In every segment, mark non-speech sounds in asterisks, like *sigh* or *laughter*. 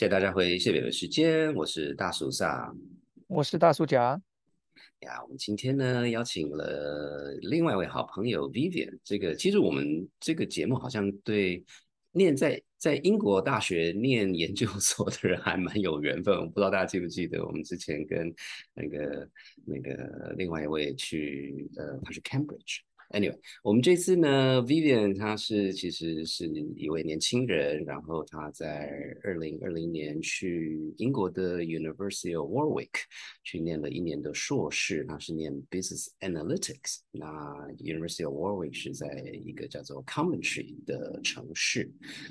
谢谢大家回谢北的时间，我是大叔萨，我是大叔甲。呀，我们今天呢邀请了另外一位好朋友 Vivian。这个其实我们这个节目好像对念在在英国大学念研究所的人还蛮有缘分。我不知道大家记不记得，我们之前跟那个那个另外一位去呃，他是 Cambridge。Anyway，我们这次呢，Vivian 他是其实是一位年轻人，然后他在二零二零年去英国的 University of Warwick 去念了一年的硕士，他是念 Business Analytics。那 University of Warwick 是在一个叫做 Coventry 的城市，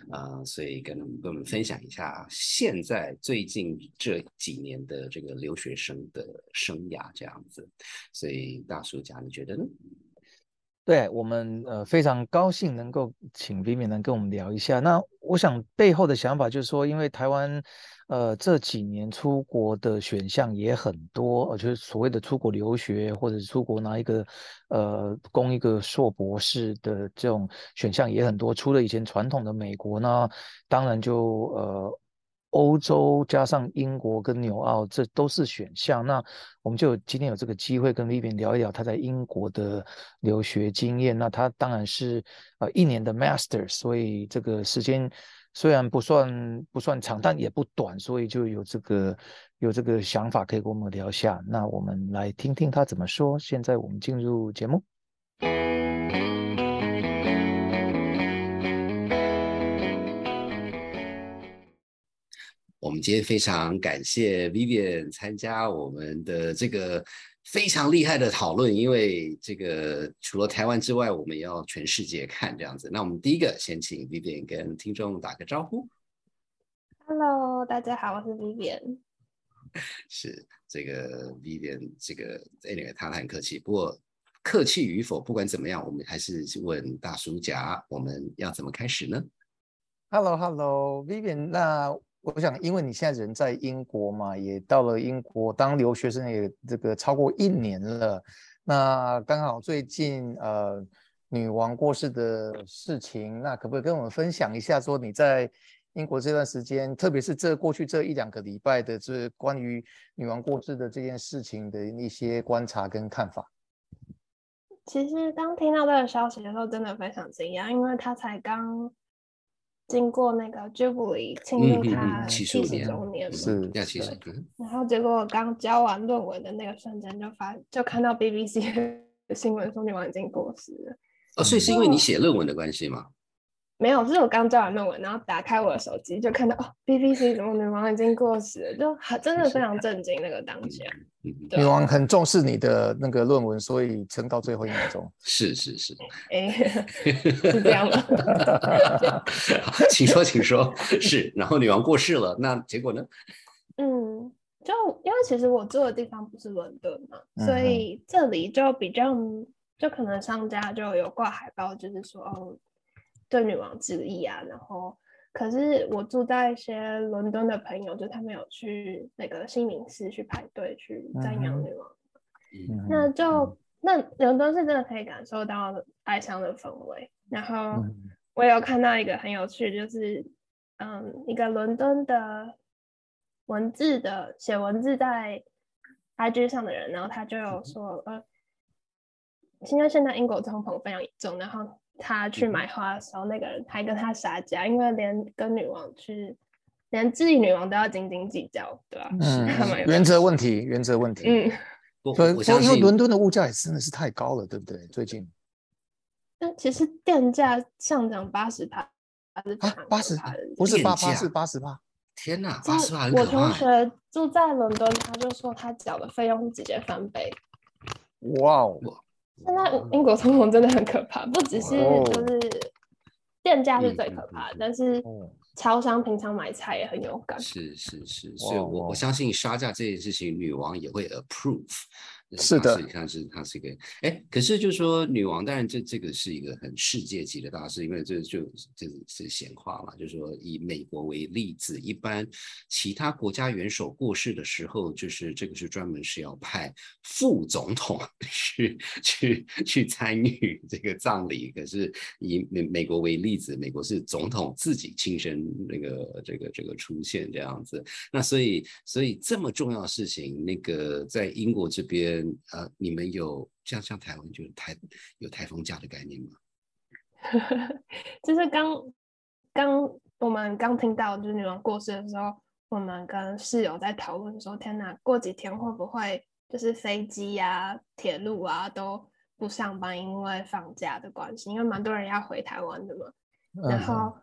啊，所以跟跟我们分享一下现在最近这几年的这个留学生的生涯这样子。所以大叔家，你觉得呢？对我们呃非常高兴能够请 Vivi 能跟我们聊一下。那我想背后的想法就是说，因为台湾呃这几年出国的选项也很多，呃就是所谓的出国留学或者是出国拿一个呃攻一个硕博士的这种选项也很多。除了以前传统的美国呢，当然就呃。欧洲加上英国跟纽澳，这都是选项。那我们就今天有这个机会跟 Vivian 聊一聊他在英国的留学经验。那他当然是呃一年的 Master，所以这个时间虽然不算不算长，但也不短，所以就有这个有这个想法可以跟我们聊一下。那我们来听听他怎么说。现在我们进入节目。我们今天非常感谢 Vivian 参加我们的这个非常厉害的讨论，因为这个除了台湾之外，我们要全世界看这样子。那我们第一个先请 Vivian 跟听众打个招呼。Hello，大家好，我是 Vivian。*laughs* 是这个 Vivian，这个 Anyway，他很客气，不过客气与否，不管怎么样，我们还是问大叔甲，我们要怎么开始呢？Hello，Hello，Vivian，那。我想，因为你现在人在英国嘛，也到了英国当留学生也这个超过一年了。那刚好最近呃女王过世的事情，那可不可以跟我们分享一下，说你在英国这段时间，特别是这过去这一两个礼拜的这关于女王过世的这件事情的一些观察跟看法？其实当听到这个消息的时候，真的非常惊讶，因为他才刚。经过那个 Jubilee 庆祝他七十周年，是要七十。然后结果我刚交完论文的那个瞬间，就发就看到 BBC 的新闻说女王已经过世了。哦，所以是因为你写论文的关系吗？没有，是我刚交完论文，然后打开我的手机，就看到哦，BBC 什么女王已经过世了，就很真的非常震惊那个当下。女王很重视你的那个论文，所以撑到最后一秒钟。是 *laughs* 是是，哎，是这样吗？*laughs* 请说，请说。是，然后女王过世了，那结果呢？*laughs* 嗯，就因为其实我住的地方不是伦敦嘛，所以这里就比较，就可能商家就有挂海报，就是说哦。对女王致意啊，然后可是我住在一些伦敦的朋友，就他们有去那个新民寺去排队去瞻仰女王，那就那伦敦是真的可以感受到哀伤的氛围。然后我有看到一个很有趣，就是嗯，一个伦敦的文字的写文字在 IG 上的人，然后他就有说，呃，现在现在英国通膨非常严重，然后。他去买花的时候，那个人还跟他撒娇，因为连跟女王去，连自己女王都要斤斤计较，对吧？嗯，*laughs* 原则问题，原则问题。嗯，*laughs* 所以因为伦敦的物价也真的是太高了，对不对？最近，那其实电价上涨八十帕，还是八十帕？不是八八，是八十帕。天哪，八十帕我同学住在伦敦，他就说他缴的费用直接翻倍。哇哦！现在英国通膨真的很可怕，*laughs* 不只是就是店家是最可怕的，但是超商平常买菜也很有感。是是是，所以我我相信杀价这件事情，女王也会 approve。是的，你看是它是一个哎，可是就是说女王，当然这这个是一个很世界级的大事，因为这就这是闲话嘛，就是说以美国为例子，一般其他国家元首过世的时候，就是这个是专门是要派副总统 *laughs* 去去去参与这个葬礼，可是以美美国为例子，美国是总统自己亲身那个这个这个出现这样子，那所以所以这么重要的事情，那个在英国这边。呃，你们有像像台湾就是台有台风假的概念吗？*laughs* 就是刚刚我们刚听到就是女王过世的时候，我们跟室友在讨论说：天哪，过几天会不会就是飞机呀、铁路啊都不上班，因为放假的关系？因为蛮多人要回台湾的嘛。然后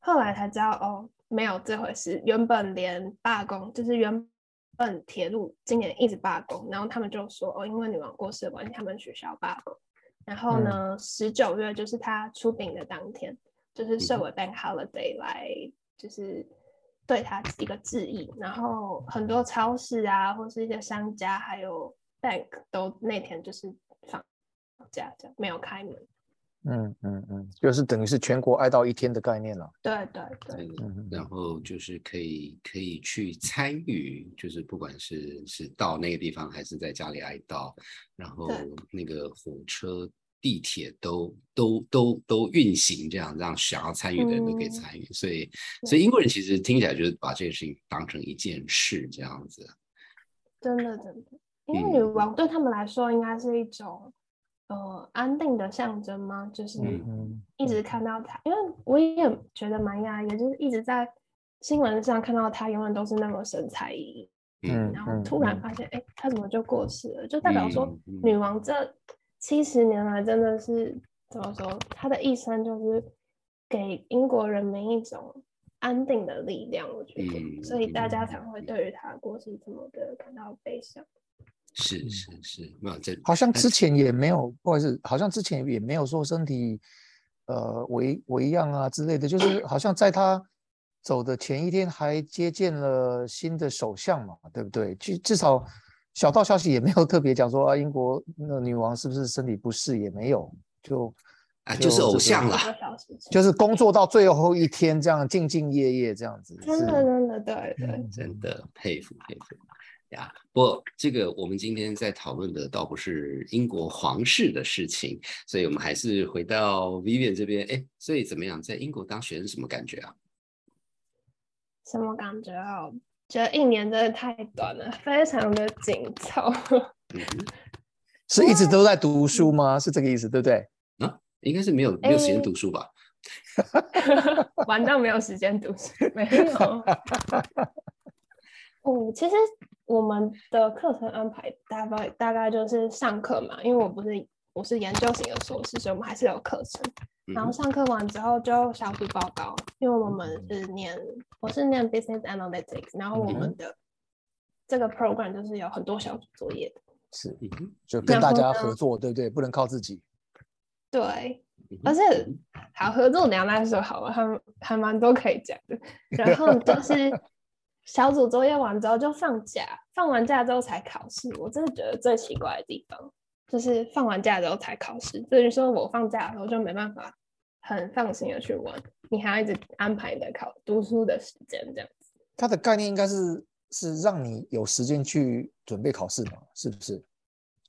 后来才知道哦，没有这回事。原本连罢工就是原。本铁路今年一直罢工，然后他们就说哦，因为女王过世的关系，他们取消罢工。然后呢，十九月就是他出殡的当天，就是设为 Bank Holiday 来，就是对他一个致意。然后很多超市啊，或是一些商家，还有 Bank 都那天就是放假，这样没有开门。嗯嗯嗯，就是等于是全国哀悼一天的概念了。对对对，然后就是可以可以去参与，就是不管是是到那个地方，还是在家里哀悼，然后那个火车、地铁都都都都运行，这样让想要参与的人都可以参与。所以所以英国人其实听起来就是把这件事情当成一件事这样子。真的真的，因为女王对他们来说应该是一种。呃，安定的象征吗？就是一直看到他，因为我也觉得蛮压抑，就是一直在新闻上看到他，永远都是那么神采奕奕。嗯，然后突然发现，哎，他怎么就过世了？就代表说，女王这七十年来真的是怎么说？她的一生就是给英国人民一种安定的力量，我觉得，所以大家才会对于她过世这么的感到悲伤。是是是，没有这好像之前也没有，不好意思，好像之前也没有说身体呃为为样啊之类的，就是好像在他走的前一天还接见了新的首相嘛，对不对？至至少小道消息也没有特别讲说啊，英国那女王是不是身体不适也没有，就啊就是偶像啦，就是工作到最后一天这样兢兢业业这样子，真的真的对对，真的佩服佩服。呀，不，这个我们今天在讨论的倒不是英国皇室的事情，所以我们还是回到 Vivian 这边。哎，所以怎么样，在英国当学生什么感觉啊？什么感觉啊？觉得一年真的太短了，非常的紧凑。*laughs* 是一直都在读书吗？是这个意思，对不对？啊，应该是没有没有时间读书吧？*laughs* 玩到没有时间读书，没有。*laughs* 哦，其实。我们的课程安排大概大概就是上课嘛，因为我不是我是研究型的硕士，所以我们还是有课程。然后上课完之后就小组报告，因为我们是念我是念 business analytics，然后我们的这个 program 就是有很多小组作业的，是，就跟大家合作，对不对？不能靠自己。对，而且好合作两来说好了，还还蛮多可以讲的。然后就是。小组作业完之后就放假，放完假之后才考试。我真的觉得最奇怪的地方就是放完假之后才考试，等于说我放假的时候就没办法很放心的去玩，你还要一直安排你的考读书的时间这样子。它的概念应该是是让你有时间去准备考试嘛，是不是？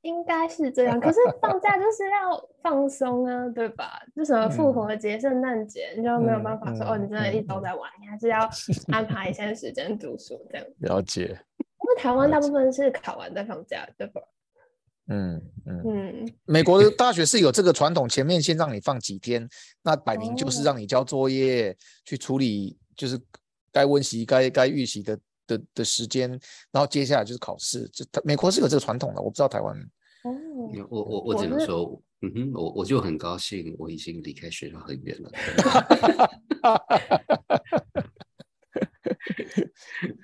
应该是这样，可是放假就是要放松啊，对吧？就什么复活节、圣诞节，你就没有办法说哦，你真的一直都在玩，你还是要安排一些时间读书这样。了解。因为台湾大部分是考完再放假，对吧？嗯嗯嗯。美国的大学是有这个传统，前面先让你放几天，那摆明就是让你交作业、去处理，就是该温习、该该预习的。的的时间，然后接下来就是考试。这美国是有这个传统的，我不知道台湾。哦，我我我只能说，嗯哼，我我就很高兴，我已经离开学校很远了。*laughs*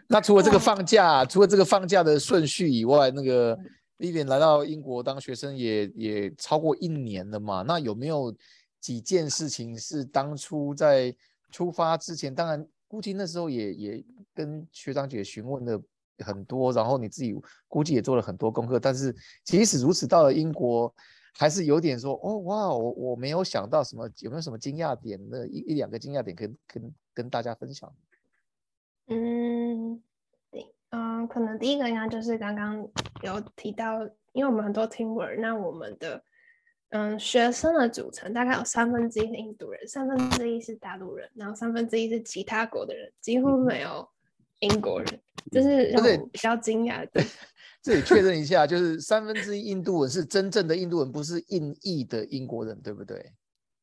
那除了这个放假，除了这个放假的顺序以外，那个 Vivian 来到英国当学生也也超过一年了嘛？那有没有几件事情是当初在出发之前，当然估计那时候也也。跟学长姐询问的很多，然后你自己估计也做了很多功课，但是即使如此，到了英国还是有点说，哦哇，我我没有想到什么，有没有什么惊讶点的一一两个惊讶点跟跟跟大家分享？嗯，对，嗯，可能第一个应该就是刚刚有提到，因为我们很多 teamwork，那我们的嗯学生的组成大概有三分之一是印度人，三分之一是大陆人，然后三分之一是其他国的人，几乎没有英国人，就是让我比较惊讶的。*laughs* 这里确认一下，就是三分之一印度人是真正的印度人，不是印裔的英国人，对不对？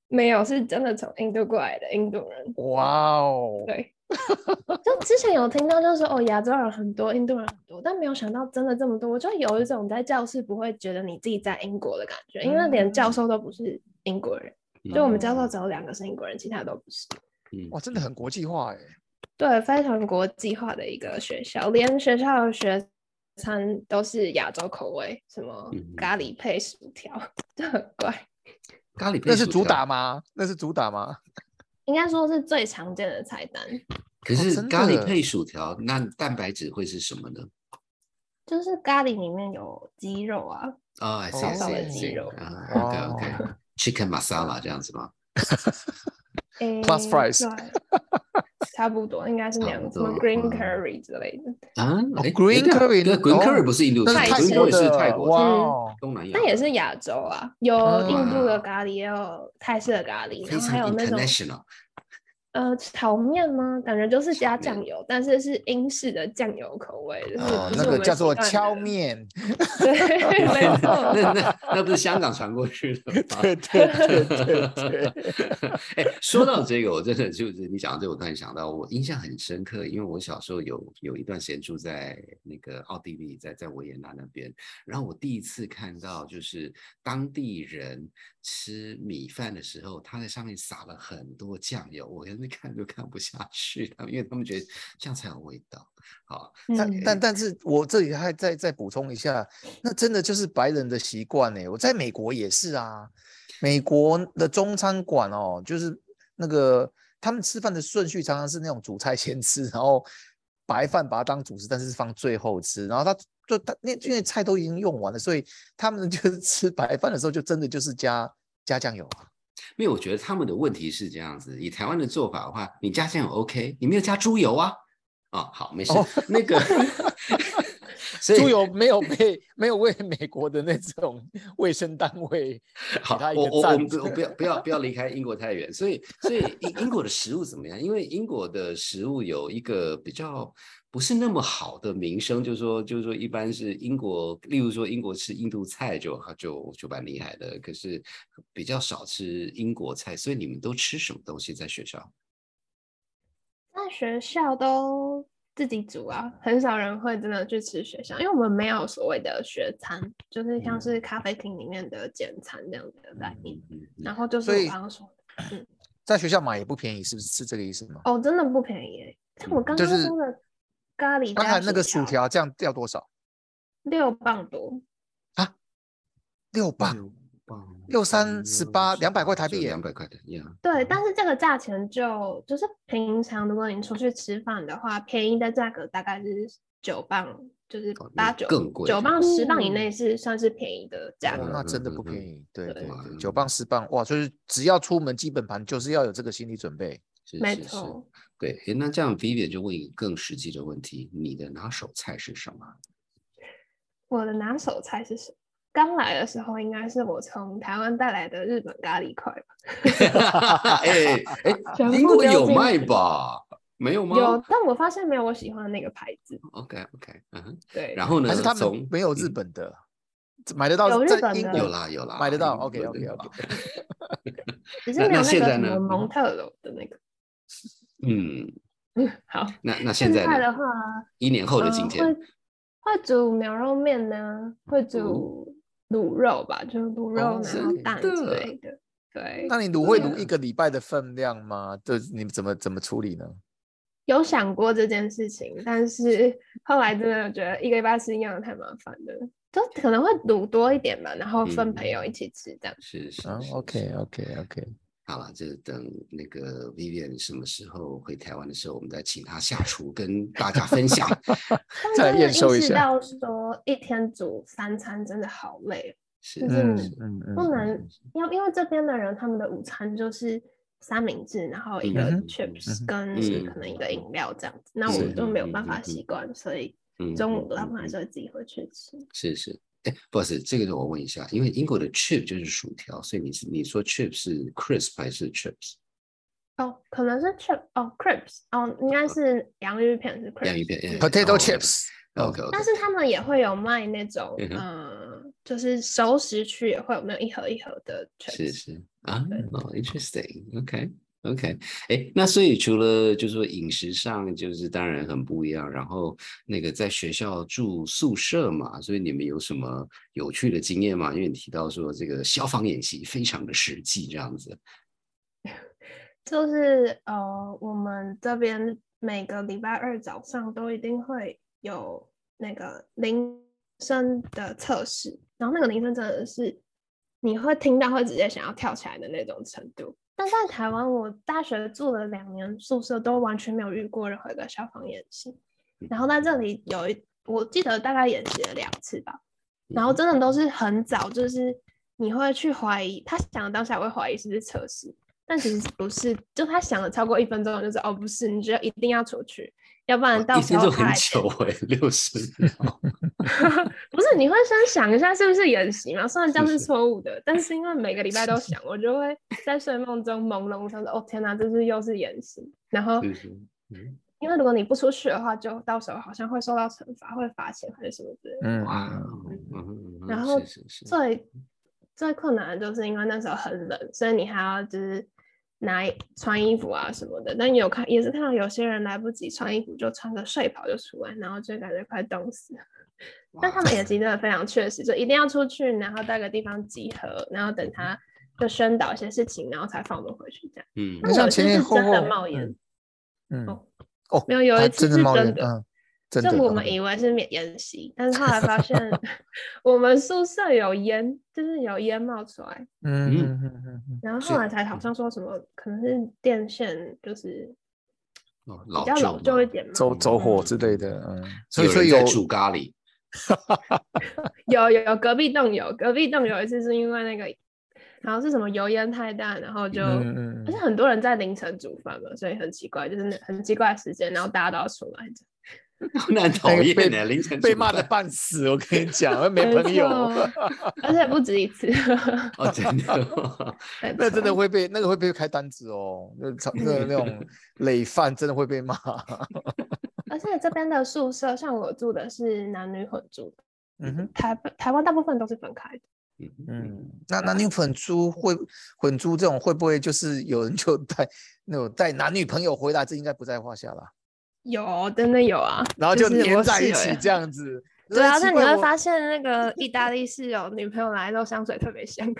没有，是真的从印度过来的印度人。哇哦！对。*laughs* 就之前有听到，就是说哦，亚洲人很多，印度人很多，但没有想到真的这么多。我就有一种在教室不会觉得你自己在英国的感觉，因为连教授都不是英国人，就我们教授只有两个是英国人，其他都不是。嗯哇，真的很国际化哎。对，非常国际化的一个学校，连学校的学餐都是亚洲口味，什么咖喱配薯条，就很怪。*laughs* 咖喱配那是主打吗？那是主打吗？*laughs* 应该说是最常见的菜单。可是咖喱配薯条，那蛋白质会是什么呢？就是咖喱里面有鸡肉啊，哦，少少的鸡肉啊。*laughs* OK OK，Chicken Masala 这样子吗？Plus fries，差不多应该是那样，什么 Green Curry 之类的啊？Green Curry，那，Green Curry 不是印度菜，Green Curry 是泰国，哇，东南亚，那也是亚洲啊，有印度的咖喱，也有泰式的咖喱，然后还有那种。呃，炒面吗？感觉就是加酱油，但是是英式的酱油口味的。哦，那个叫做敲面。对，没 *laughs* 错。那那那不是香港传过去的吗？对对对对对。*laughs* 哎，说到这个，我真的就是你讲到这个，我突然想到，我印象很深刻，因为我小时候有有一段时间住在那个奥地利，在在维也纳那边，然后我第一次看到就是当地人吃米饭的时候，他在上面撒了很多酱油，我跟。看都看不下去，他们因为他们觉得这样才有味道。好，但但但是我这里还再再补充一下，那真的就是白人的习惯呢。我在美国也是啊，美国的中餐馆哦，就是那个他们吃饭的顺序常常是那种主菜先吃，然后白饭把它当主食，但是放最后吃。然后他就他那因为菜都已经用完了，所以他们就是 *laughs* 吃白饭的时候就真的就是加加酱油啊。没有我觉得他们的问题是这样子，以台湾的做法的话，你加酱油 OK，你没有加猪油啊？哦，好，没事。那个 *laughs* 猪油没有被 *laughs* 没有为美国的那种 *laughs* 卫生单位好，我我我们不要不要不要离开英国太远。所以所以英英国的食物怎么样？因为英国的食物有一个比较。不是那么好的名声，就是说，就是说，一般是英国，例如说，英国吃印度菜就就就蛮厉害的，可是比较少吃英国菜，所以你们都吃什么东西在学校？在学校都自己煮啊，很少人会真的去吃学校，因为我们没有所谓的学餐，就是像是咖啡厅里面的简餐这样子的概念。然后就是我刚刚说的，嗯，*clears throat* 在学校买也不便宜，是不是是这个意思吗？哦，真的不便宜，像我刚刚说的。咖喱刚才那个薯条这样掉多少？六磅多啊，六磅，六三十八，两百块台币，两百块的呀。对，但是这个价钱就就是平常如果你出去吃饭的话，便宜的价格大概是九磅，就是八九更贵，九磅十磅以内是算是便宜的价格。那真的不便宜，对对对，九磅十磅哇，就是只要出门基本盘就是要有这个心理准备。没错，对，那这样 Vivian 就问一个更实际的问题：你的拿手菜是什么？我的拿手菜是什么？刚来的时候应该是我从台湾带来的日本咖喱块吧。*laughs* 哎哎，英国有卖吧？没有吗？有，但我发现没有我喜欢的那个牌子。OK OK，嗯，对。然后呢？还是他们没有日本的，买得到？有日本的，有啦有啦，买得到。OK OK OK。只是没有那个什么蒙特罗的那个。嗯好。那那现在的话，一年后的今天，会煮牛肉面呢，会煮卤肉吧，就是卤肉然后蛋之类的。对。那你卤会卤一个礼拜的分量吗？这你怎么怎么处理呢？有想过这件事情，但是后来真的觉得一个礼拜吃一样太麻烦了，就可能会卤多一点吧，然后分朋友一起吃这样。是是。OK OK OK。好了，就等那个 Vivian 什么时候回台湾的时候，我们再请他下厨跟大家分享。*laughs* 再验收一下。到说一天煮三餐真的好累，是就是不能要，因为这边的人他们的午餐就是三明治，然后一个 chips 跟可能一个饮料这样子，那我们就没有办法习惯，所以中午他们还是会自己回去吃。是是。哎，不好意思，这个我问一下，因为英国的 chip 就是薯条，所以你是你说 chip 是 crisp 还是 chips？哦，可能是 chip 哦，crisp 哦，应该是洋芋片是 crisp。洋芋片，potato chips。OK。但是他们也会有卖那种，嗯，就是熟食区也会有那一盒一盒的 chips。是是啊，哦，interesting，OK。OK，哎，那所以除了就是说饮食上就是当然很不一样，然后那个在学校住宿舍嘛，所以你们有什么有趣的经验吗？因为你提到说这个消防演习非常的实际，这样子。*laughs* 就是呃，我们这边每个礼拜二早上都一定会有那个铃声的测试，然后那个铃声真的是你会听到会直接想要跳起来的那种程度。但在台湾，我大学住了两年宿舍，都完全没有遇过任何一个消防演习。然后在这里有一，我记得大概演习了两次吧。然后真的都是很早，就是你会去怀疑，他想的当下会怀疑是不是测试，但其实不是，就他想了超过一分钟，就是哦不是，你觉得一定要出去。要不然到时候很久哎，六十 *laughs* 秒。不是，你会先想一下是不是演习嘛？虽然这样是错误的，但是因为每个礼拜都想，我就会在睡梦中朦胧想说：“哦天哪，这是又是演习。”然后，因为如果你不出去的话，就到时候好像会受到惩罚，会罚钱还是什么之类的。嗯哇。然后最最困难的就是因为那时候很冷，所以你还要就是。拿穿衣服啊什么的，但有看也是看到有些人来不及穿衣服，就穿个睡袍就出来，然后就感觉快冻死了。*laughs* 但他们也真的非常确实，就一定要出去，然后到个地方集合，然后等他就宣导一些事情，然后才放我们回去这样。嗯，那有些是真的冒烟。嗯哦，没有有一次是真的。就我们以为是免烟习，但是后来发现 *laughs* 我们宿舍有烟，就是有烟冒出来。嗯嗯嗯嗯。然后后来才好像说什么，可能是电线就是比较老旧一点嘛，走走火之类的。嗯，所以说有煮咖喱。*laughs* 有有有，隔壁栋有，隔壁栋有一次是因为那个，然后是什么油烟太大，然后就而且很多人在凌晨煮饭嘛，所以很奇怪，就是那很奇怪的时间，然后大家都要出来。*laughs* 难讨厌的，凌晨被骂的 *laughs* 半死，我跟你讲，没朋友，*laughs* 而且不止一次。哦，真的，那真的会被那个会被开单子哦，那那那种累犯真的会被骂。而且这边的宿舍，像我住的是男女混住的，嗯哼，台台湾大部分都是分开的。嗯，那男女混租会混租这种会不会就是有人就带那种带男女朋友回来，这应该不在话下了。有，真的有啊，然后就黏在一起这样子。*laughs* 对啊，那你会发现那个意大利室友女朋友来的时候香水特别香。*laughs*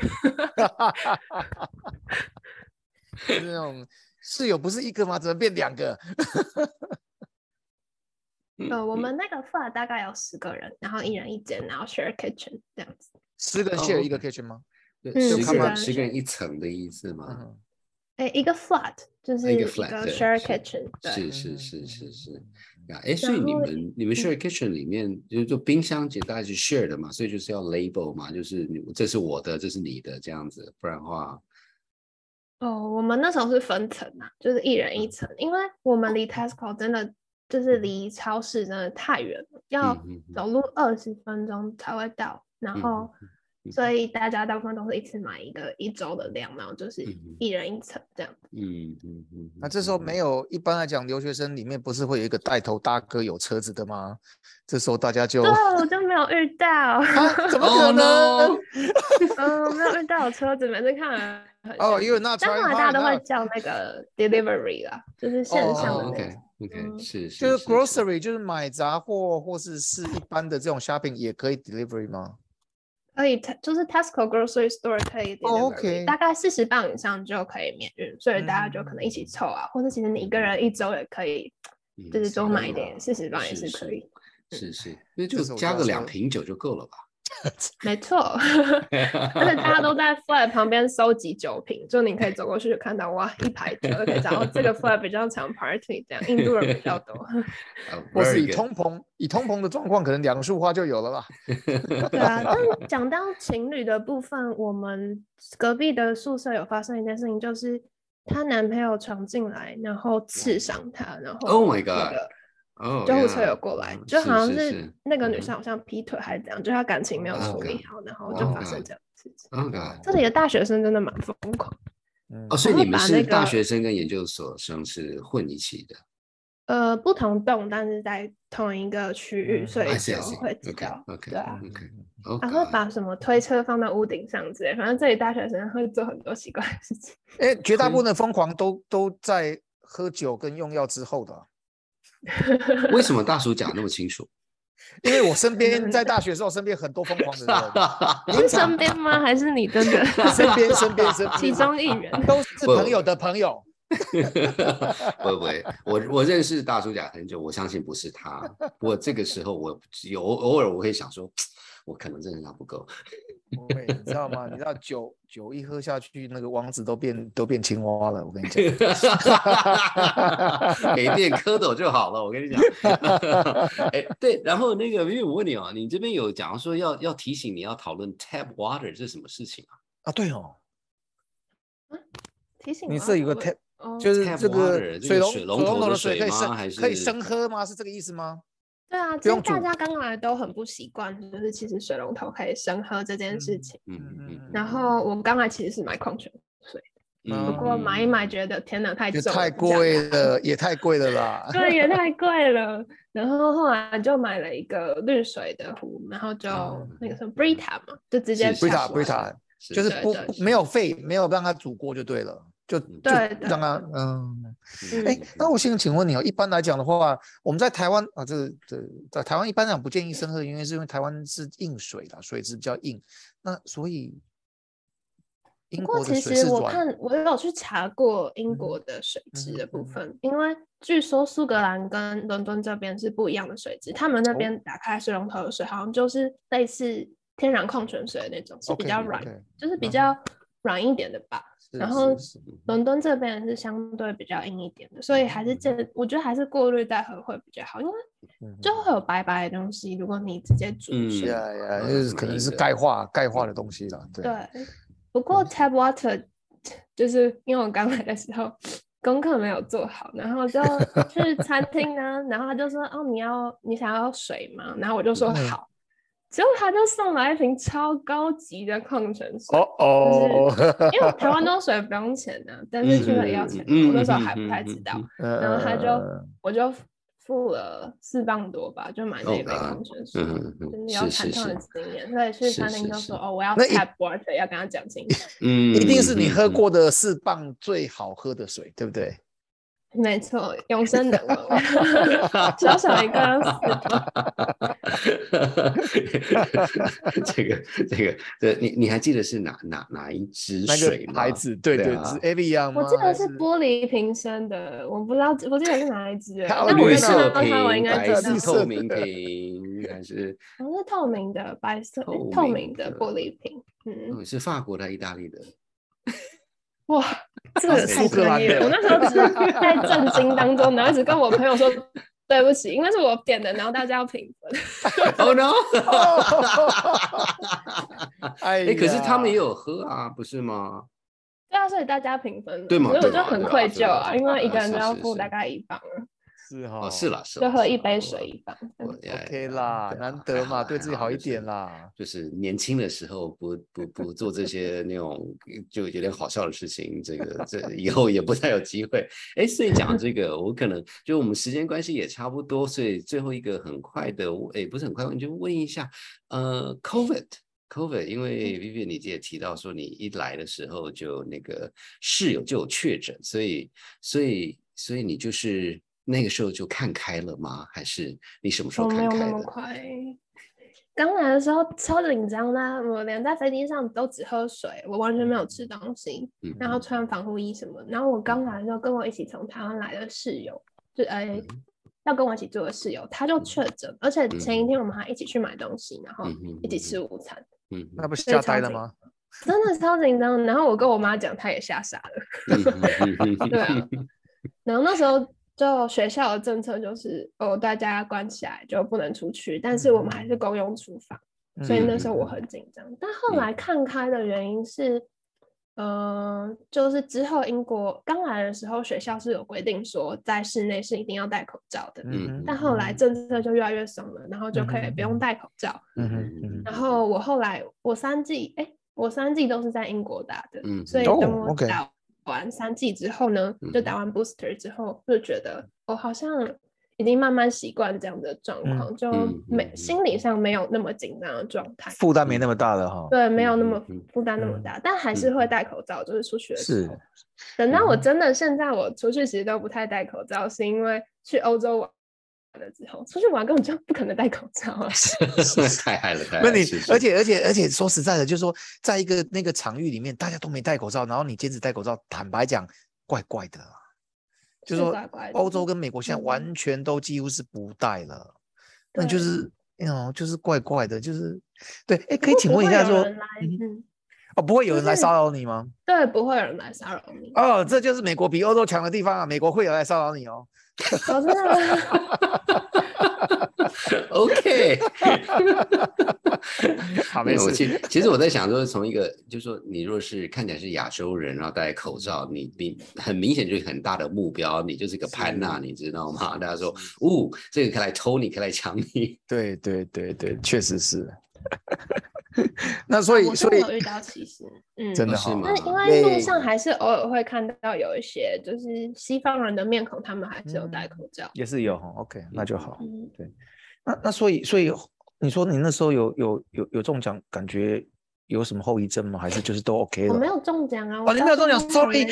就是那种室友不是一个吗？怎么变两个？*laughs* 呃，我们那个 flat 大概有十个人，然后一人一间，然后 share kitchen 这样子。十个人 share 一个 kitchen 吗？对，十个人十个人一层的意思吗？哎，一个 flat 就是一个 share kitchen，是是是是是呀。哎，所以你们你们 share kitchen 里面就就冰箱其实大概是 share 的嘛，所以就是要 label 嘛，就是你这是我的，这是你的这样子，不然的话。哦，我们那时候是分层啊，就是一人一层，因为我们离 Tesco 真的就是离超市真的太远了，要走路二十分钟才会到，然后。所以大家大部分都是一次买一个一周的量，然后就是一人一层这样。嗯嗯嗯。那这时候没有，一般来讲，留学生里面不是会有一个带头大哥有车子的吗？这时候大家就……对，我就没有遇到。*laughs* 怎么可能？*laughs* 嗯，没有遇到有车子，每次看。哦，因为那大家都会叫那个 delivery 啦，就是线上的。OK OK，是是。就是 grocery，就是买杂货或是是一般的这种 shopping 也可以 delivery 吗？可以，就是 Tesco grocery store 可以 delivery，大概四十磅以上就可以免运，所以大家就可能一起凑啊，或者其实你一个人一周也可以，就是多买一点，四十磅也是可以。是是，那就加个两瓶酒就够了吧？没错，*laughs* 而且大家都在 flat 旁边收集酒瓶，就你可以走过去就看到哇，一排酒，就可以找到这个 flat 比较常 party，这样印度人比较多。*laughs* 或是以通膨以通膨的状况，可能两束花就有了吧。*laughs* 对啊，但讲到情侣的部分，我们隔壁的宿舍有发生一件事情，就是她男朋友闯进来，然后刺伤她，然后 Oh my god！救护车有过来，就好像是那个女生好像劈腿还是怎样，就她感情没有处理好，然后就发生这样事情。这里的大学生真的蛮疯狂。哦，所以你们是大学生跟研究所生是混一起的？呃，不同栋，但是在同一个区域，所以就会知道。对啊，然后把什么推车放到屋顶上之类，反正这里大学生会做很多奇怪的事情。哎，绝大部分的疯狂都都在喝酒跟用药之后的。*laughs* 为什么大叔讲那么清楚？*laughs* 因为我身边 *laughs* 在大学时候身边很多疯狂的人。是身边吗？还是你真的身边身边身边其中一人？都是朋友的朋友。*laughs* 不不，我我认识大叔讲很久，我相信不是他。不过这个时候我有偶尔我会想说，我可能认识他不够。不会，你知道吗？你知道酒酒一喝下去，那个王子都变都变青蛙了。我跟你讲，没变蝌蚪就好了。我跟你讲，*laughs* 哎，对，然后那个，因为我问你哦，你这边有讲说要要提醒你要讨论 tap water 是什么事情啊？啊，对哦，提醒你是一个 tap，就是这个水龙水龙头的水可以生可以生喝吗？是这个意思吗？对啊，其实大家刚来都很不习惯，就是其实水龙头可以生喝这件事情。嗯嗯嗯。然后我们刚来其实是买矿泉水，不过买一买觉得天哪，太重，太贵了，也太贵了啦。*laughs* 对，也太贵了。然后后来就买了一个滤水的壶，然后就那个什么 Brita 嘛，就直接 Brita Brita，就是不没有沸，没有让它煮过就对了。就就让他嗯，哎，那我现在请问你哦，一般来讲的话，我们在台湾啊，这这在台湾一般讲不建议生喝，因为是因为台湾是硬水的，水质比较硬。那所以不过其实我看我有去查过英国的水质的部分，因为据说苏格兰跟伦敦这边是不一样的水质，他们那边打开水龙头的水好像就是类似天然矿泉水的那种，是比较软，就是比较软一点的吧。然后伦敦这边是相对比较硬一点的，所以还是这我觉得还是过滤再喝会比较好，因为就会有白白的东西。如果你直接煮嗯，呀呀，就是可能是钙化钙化的东西了。对，不过 tap water *laughs* 就是因为我刚来的时候功课没有做好，然后就去餐厅呢，然后他就说哦你要你想要水吗？然后我就说好。结果他就送来一瓶超高级的矿泉水，哦哦，因为台湾都水不用钱的，*laughs* 但是去那里要钱，我那时候还不太知道。然后他就我就付了四磅多吧，就买那杯矿泉水，真的要惨痛的经验。所以去餐厅就说哦，我要 tap water，要跟他讲清楚。*laughs* 嗯，一定是你喝过的四磅最好喝的水，对不对？没错，永生的 *laughs* 小小一个，*laughs* 这个这个，对，你你还记得是哪哪哪一支水吗？牌子？对对，是 Avian 吗？我记得是玻璃瓶身的，我不知道，我记得是哪一支。*laughs* 绿色瓶，白色透明瓶还是？好像是透明的，白色透明的玻璃瓶。嗯，是法国的，意大利的。哇，这个太专业了！*laughs* 我那时候只是在震惊当中，然后一直跟我朋友说对不起，因为是我点的，然后大家要评分。Oh no！*laughs* 哎，可是他们也有喝啊，不是吗？对啊，所以大家平分，对吗？所以我就很愧疚啊，因为一个人都要付大概一磅。是哈，是啦，是就喝一杯水一般，OK 啦，难得嘛，对自己好一点啦。就是年轻的时候不 *laughs* 不不做这些那种就有点好笑的事情，这个这以后也不太有机会。哎，所以讲这个，我可能就我们时间关系也差不多，所以最后一个很快的，哎，不是很快，我就问一下，呃，COVID，COVID，因为 Vivian 你也提到说你一来的时候就那个室友就有确诊，所以所以所以你就是。那个时候就看开了吗？还是你什么时候看开的？没有那么快。刚来的时候超紧张的，我连在飞机上都只喝水，我完全没有吃东西，然后穿防护衣什么。然后我刚来的时候，跟我一起从台湾来的室友，就哎要跟我一起住的室友，他就确诊，而且前一天我们还一起去买东西，然后一起吃午餐，嗯那不所以吓呆了吗？真的超紧张。然后我跟我妈讲，她也吓傻了。*laughs* 对啊，然后那时候就学校的政策就是哦，大家关起来就不能出去，但是我们还是公用厨房，所以那时候我很紧张。但后来看开的原因是，呃，就是之后英国刚来的时候，学校是有规定说在室内是一定要戴口罩的，嗯但后来政策就越来越松了，然后就可以不用戴口罩。嗯然后我后来我三季，哎，我三季都是在英国打的，嗯所以哦等我打完三季之后呢，就嗯打完 booster 之后，就觉得我好像已经慢慢习惯这样的状嗯况，就嗯没嗯心理上没有那么紧张的状态，负担没那么大了哈。对，没有那嗯么嗯负担那么嗯大，但还是会戴口罩，就是出去的时是候。等到我嗯真的现在我出去其实都不太戴口罩，是因为去欧洲玩了之后，出去玩根本就不可能戴口罩啊。*laughs* 太嗨了，太嗨了！那你是，而且而且而且说实在的，就是说，在一个那个场域里面，大家都没戴口罩，然后你坚持戴口罩，坦白讲，怪怪的啊。就是说欧洲跟美国现在嗯完全都几乎是不戴了，那就对是，嗯，就是怪怪的，就是对。哎，可以请问一下说，哦，不会有人来骚扰你吗？对，不会有人来骚扰你。哦，这就是美国比欧洲强的地方啊！美国会有人来骚扰你哦。我真的 *laughs* OK，*laughs* 好，*laughs* 没事。其实其实我在想说，从一个就是说，你若是看起来是亚洲人，然后戴口罩，你你很明显就是很大的目标，你就是个潘娜，你知道吗？大家说，哦，这个可以来偷你，可以来抢你。对对对对，确实是。*laughs* 那所以所以没有遇到歧视，嗯，真的哈是吗那因为路对上还是偶尔会看到有一些就是西方人的面孔，他们还是有戴口罩。也是有哈，OK，那就好。嗯，那那所以所以你说你那时候有有有有中奖，感觉有什么后遗症吗？还是就是都 OK 了？我没有中奖啊，哦你没有中奖，sorry 不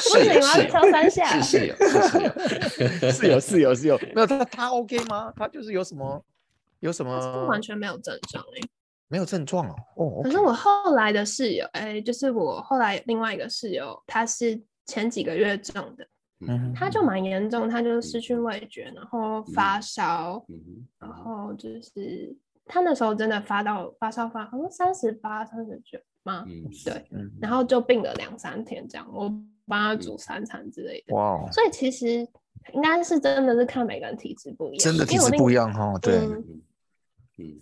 行，我要挑三下。是是有是 *laughs* 是有，是有是没有他他 OK 吗？他就是有什么有什么完全没有症状哎、没有症状哦哦，可是我后来的室友，哎、就是我后来另外一个室友，他是前几个月中的，嗯他就蛮严重，他就是失去味觉，然后发烧，嗯然后就是他那时候真的发到发烧发，好像三十八、三十九吗？嗯，对，嗯然后就病了两三天这样，我帮他煮三餐之类的。哇哦，所以其实应该是真的是看每个人体质不一样，真的体质不一样哈，对嗯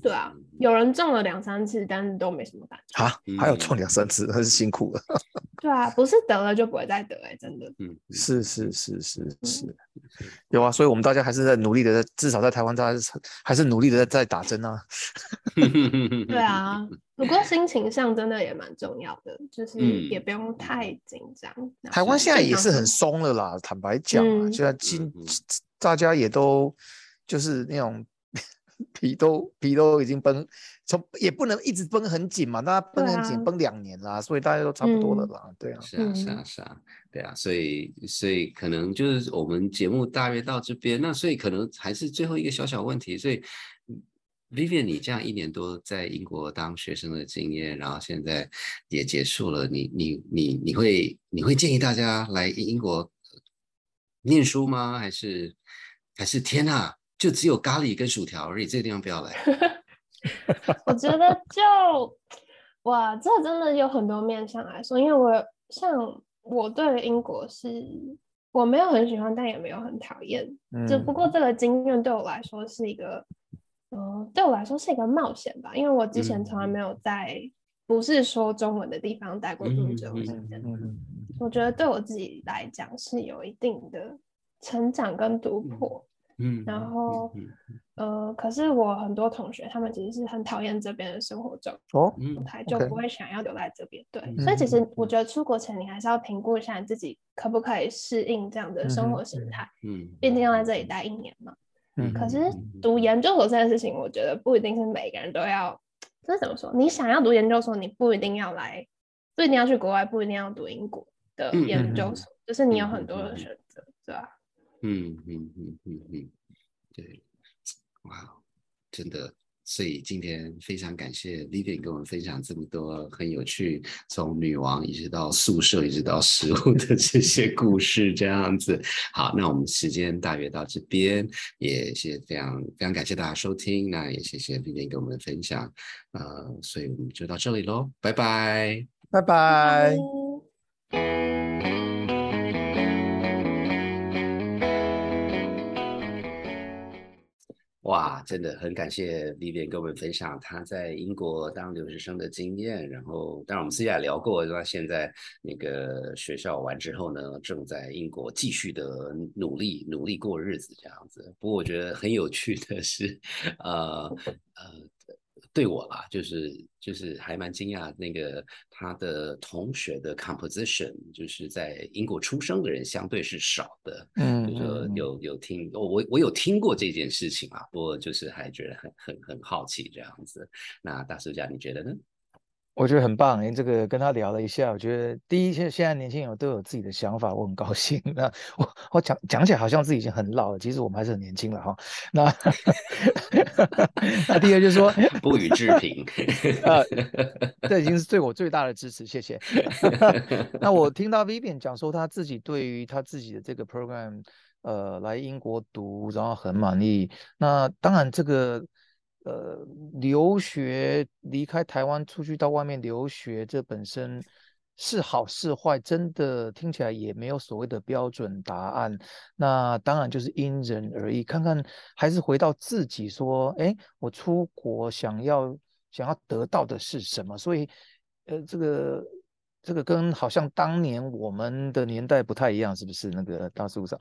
对啊，有人中了两三次，但是都没什么感觉。啊，还有中嗯两三次，*laughs* 真是辛苦了。*laughs* 对啊，不是得了就不会再得哎、真的。嗯，是是是是嗯是，有啊，所以我们大家还是在努力的，至少在台湾，大家是还是努力的在在打针啊。嗯 *laughs* 对，啊，不过心情上真的也蛮重要的，就是嗯也不用太紧张。然台湾后现在也是很松了啦，坦白讲现在今大家也都就是那种 *laughs* 皮都皮都已经绷，从也不能一直绷很紧嘛，大家绷很紧，啊。绷两年啦，所以大家都差不多了嗯。啦，对啊，是啊，是啊，是啊，对啊，所以所以可能就是我们节目大约到这边，那所以可能还是最后一个小小问题，所以嗯 Vivian，你这样一年多在英国当学生的经验，然后现在也结束了，你你你你会你会建议大家来英国念书吗？还是还是天呐，就只有咖喱跟薯条而已，这个地方不要来。*laughs* 我觉得就哇，这真的有很多面向来说，因为我像我对英国是我没有很喜欢，但也没有很讨厌。只不嗯过这个经验对我来说是一个，嗯、对我来说是一个冒险吧，因为我之前从来嗯没有在不是说中文的地方待过这么久的时嗯间。我觉得对我自己来讲是有一定的成长跟突破。嗯，然后嗯呃，可是我很多同学他们其实是很讨厌这边的生活状态，就不会想要留在这边。对，嗯所以其实嗯我觉得出国前你还是要评估一下你自己可不可以适应这样的生活形态，嗯，毕竟要在这里待一年嘛。嗯可是嗯读研究所这件事情，我觉得不一定是每个人都要。这是怎么说？你想要读研究所，你不一定要来，不一定要去国外，不一定要读英国的嗯研究所，就是你有嗯很多的选择，对吧？嗯嗯嗯嗯嗯，对，哇，真的。所以今天非常感谢 Vivian 跟我们分享这么多很有趣，从女王一直到宿舍，一直到食物的这些故事，这样子。好，那我们时间大约到这边，也谢非常非常感谢大家收听，那也谢谢 Vivian 跟我们分享，呃，所以我们就到这里喽，拜拜，拜拜。哇，真的很感谢 Vivian 跟我们分享她在英国当留学生的经验。然后，当然我们私下聊过，那现在那个学校完之后呢，正在英国继续的努力努力过日子这样子。不过我觉得很有趣的是，呃呃。对我啦，就是就是还蛮惊讶，那个他的同学的 composition，就是在英国出生的人相对是少的，嗯，就说有有听，我我有听过这件事情啊，不过就是还觉得很很很好奇这样子。那大叔家你觉得呢？我觉得很棒，因为这个跟他聊了一下，我觉得第一，现现在年轻人都有自己的想法，我很高兴。*laughs* 那我我讲讲起来好像自己已经很老了，其实我们还是很年轻了哈。那 *laughs* 那第二就是说 *laughs* 不予置评，呃，这已经是对我最大的支持，谢谢。那我听到 Vivian 讲说他自己对于他自己的这个 program，呃，来英国读，然后很满意。那当然这个。呃，留学离开台湾出去到外面留学，这本身是好是坏，真的听起来也没有所谓的标准答案。那当然就是因人而异，看看还是回到自己说，哎，我出国想要想要得到的是什么？所以，呃，这个这个跟好像当年我们的年代不太一样，是不是？那个大叔长。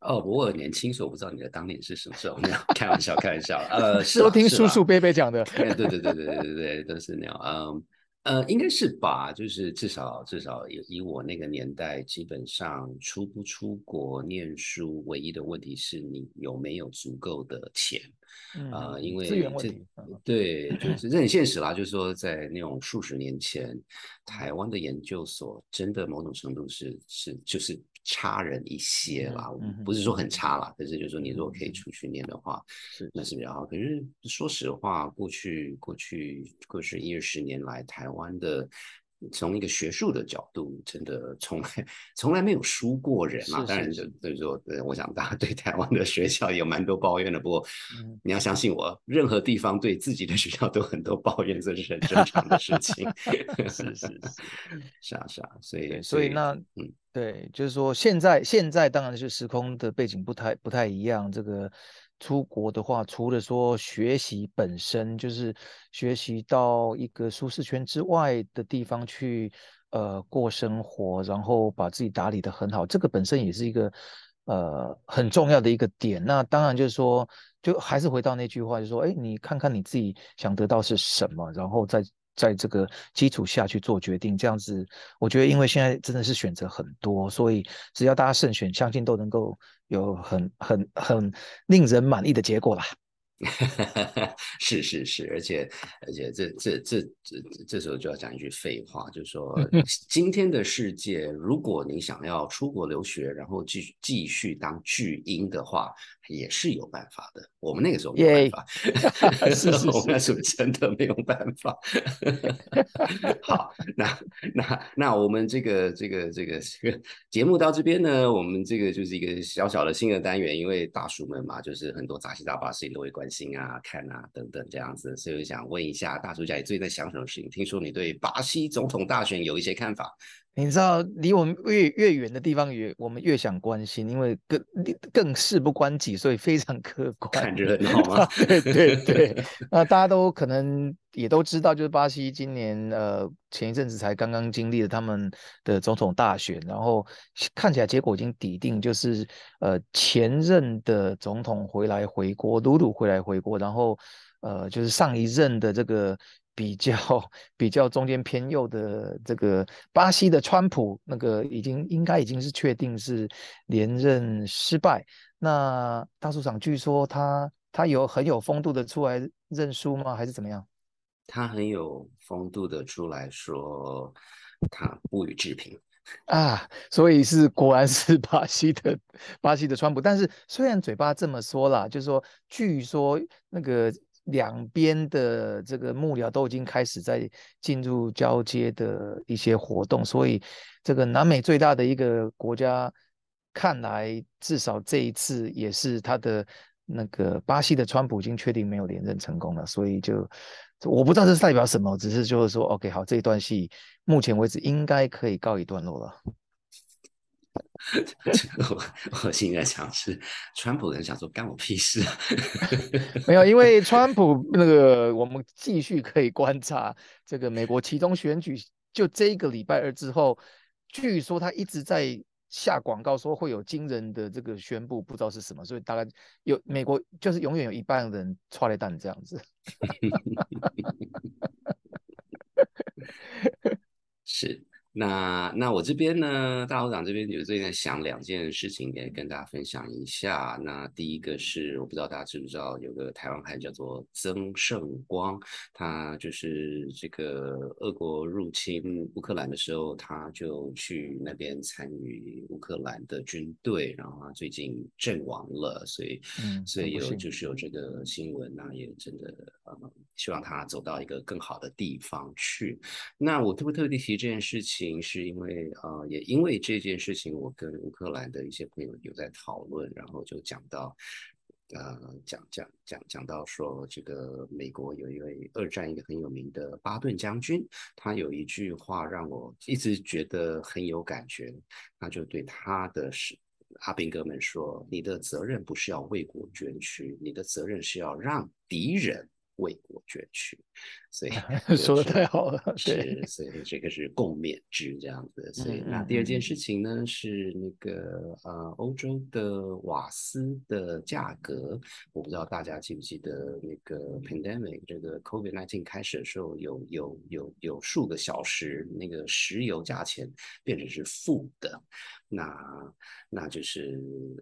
哦，我年轻时候不知道你的当年是什么时候，那样开玩笑，开玩笑。呃，*laughs* 是都听叔叔伯伯讲的。对对对对对对对，都是那样。嗯呃，应该是吧，就是至少至少以以我那个年代，基本上出不出国念书，唯一的问题是你有没有足够的钱。啊，因为这对，就是这很现实啦。就是说，在那种数十年前，台湾的研究所真的某种程度是是就是差人一些啦，不是说很差啦，可是就是说你如果可以出去念的话，是那是比较好。可是说实话，过去过去过去一二十年来，台湾的。从一个学术的角度，真的从来从来没有输过人嘛。当然，就所以说，我想大家对台湾的学校有蛮多抱怨的。不过，你要相信我，任何地方对自己的学校都很多抱怨，这是很正常的事情。*laughs* 是是是，*laughs* 是啊是啊。所以所以那嗯，对，就是说现在现在当然是时空的背景不太不太一样，这个。出国的话，除了说学习本身，就是学习到一个舒适圈之外的地方去，呃，过生活，然后把自己打理的很好，这个本身也是一个呃很重要的一个点。那当然就是说，就还是回到那句话，就是说，哎，你看看你自己想得到是什么，然后再。在这个基础下去做决定，这样子，我觉得，因为现在真的是选择很多，所以只要大家慎选，相信都能够有很很很令人满意的结果啦。*laughs* 是是是，而且而且这这这这这时候就要讲一句废话，就是说，今天的世界，如果你想要出国留学，然后继续继续当巨婴的话。也是有办法的，我们那个时候没办法，*laughs* 是是，我们那时候真的没有办法。*laughs* 好，那那那我们这个这个这个这个节目到这边呢，我们这个就是一个小小的新的单元，因为大叔们嘛，就是很多杂七杂八事情都会关心啊、看啊等等这样子，所以我想问一下大叔家你最近在想什么事情？听说你对巴西总统大选有一些看法。你知道，离我们越越远的地方，越我们越想关心，因为更更事不关己，所以非常客 *laughs* 观。看热闹吗？对对对，*laughs* 那大家都可能也都知道，就是巴西今年呃前一阵子才刚刚经历了他们的总统大选，然后看起来结果已经抵定，就是呃前任的总统回来回国，鲁鲁回来回国，然后呃就是上一任的这个。比较 *laughs* 比较中间偏右的这个巴西的川普，那个已经应该已经是确定是连任失败。那大树长据说他他有很有风度的出来认输吗？还是怎么样？他很有风度的出来说他不予置评 *laughs* 啊，所以是果然是巴西的巴西的川普。但是虽然嘴巴这么说啦，就是说据说那个。两边的这个幕僚都已经开始在进入交接的一些活动，所以这个南美最大的一个国家，看来至少这一次也是他的那个巴西的川普已经确定没有连任成功了，所以就我不知道这是代表什么，只是就是说，OK，好，这一段戏目前为止应该可以告一段落了。*laughs* 我 *laughs* 我现在想是，川普人想说干我屁事，*laughs* 没有，因为川普那个我们继续可以观察这个美国其中选举，就这一个礼拜二之后，据说他一直在下广告说会有惊人的这个宣布，不知道是什么，所以大概有美国就是永远有一半人踹了蛋这样子，是。那那我这边呢，大楼长这边有最近在想两件事情，也跟大家分享一下。那第一个是，我不知道大家知不知道，有个台湾孩叫做曾胜光，他就是这个俄国入侵乌克兰的时候，他就去那边参与乌克兰的军队，然后他最近阵亡了，所以所以有就是有这个新闻，那也真的呃，希望他走到一个更好的地方去。那我特不特地提这件事情？是因为呃，也因为这件事情，我跟乌克兰的一些朋友有在讨论，然后就讲到，呃，讲讲讲讲到说，这个美国有一位二战一个很有名的巴顿将军，他有一句话让我一直觉得很有感觉，那就对他的是阿兵哥们说：“你的责任不是要为国捐躯，你的责任是要让敌人。”为国捐躯，所以 *laughs* 说的太好了。是，所以这个是共勉之这样子。所以那第二件事情呢，是那个呃，欧洲的瓦斯的价格，我不知道大家记不记得那个 pandemic 这个 COVID nineteen 开始的时候，有有有有数个小时，那个石油价钱变成是负的。那那就是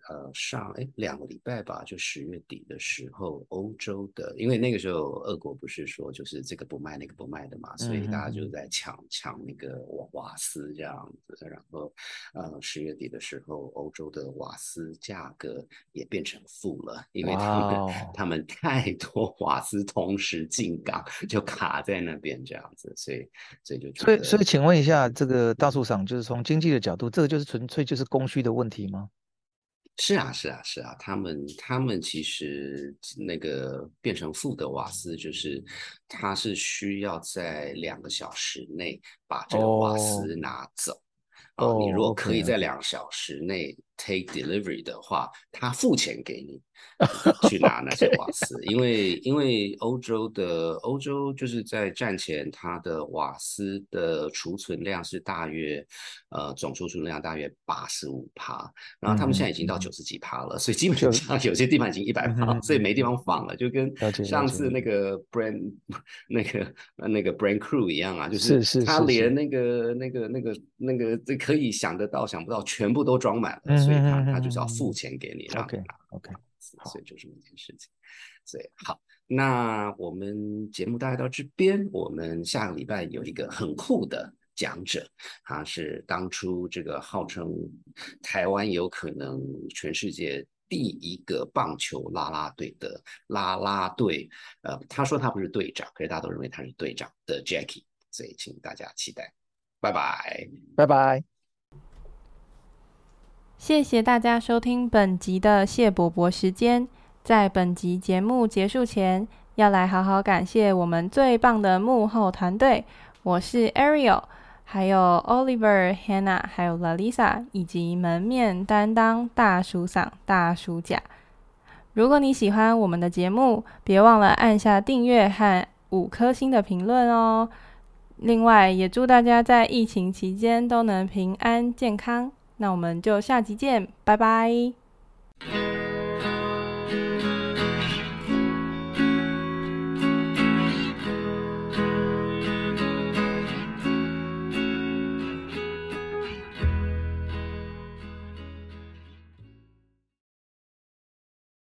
呃上哎两个礼拜吧，就十月底的时候，欧洲的，因为那个时候俄国不是说就是这个不卖那个不卖的嘛，所以大家就在抢抢那个瓦瓦斯这样子，然后呃十月底的时候，欧洲的瓦斯价格也变成负了，因为他们他们太多瓦斯同时进港，就卡在那边这样子，所以所以就所以所以请问一下，这个大树上就是从经济的角度，这个就是纯。所以就是供需的问题吗？是啊，是啊，是啊。他们他们其实那个变成负的瓦斯，就是它是需要在两个小时内把这个瓦斯拿走。哦，你如果可以在两小时内 take delivery 的话，他付钱给你 *laughs* 去拿那些瓦斯，因为因为欧洲的欧洲就是在战前，它的瓦斯的储存量是大约呃总储存量大约八十五帕，然后他们现在已经到九十。几帕了，所以基本上有些地方已经一百帕，所以没地方放了，就跟上次那。个 brand *laughs* 那个那个 brand crew 一样啊，就是他连那个那个那个那个这。可以想得到、想不到，全部都装满了，所以他他就是要付钱给你，让你拿。OK，所以就这么一件事情。所以好，那我们节目大概到这边，我们下个礼拜有一个很酷的讲者，他是当初这个号称台湾有可能全世界第一个棒球啦啦队的啦啦队，呃，他说他不是队长，可是大家都认为他是队长的 Jackie，所以请大家期待。拜拜，拜拜。谢谢大家收听本集的谢伯伯时间。在本集节目结束前，要来好好感谢我们最棒的幕后团队。我是 Ariel，还有 Oliver、Hannah，还有 Lalisa，以及门面担当大叔嗓、大叔甲。如果你喜欢我们的节目，别忘了按下订阅和五颗星的评论哦。另外，也祝大家在疫情期间都能平安健康。那我们就下集见，拜拜。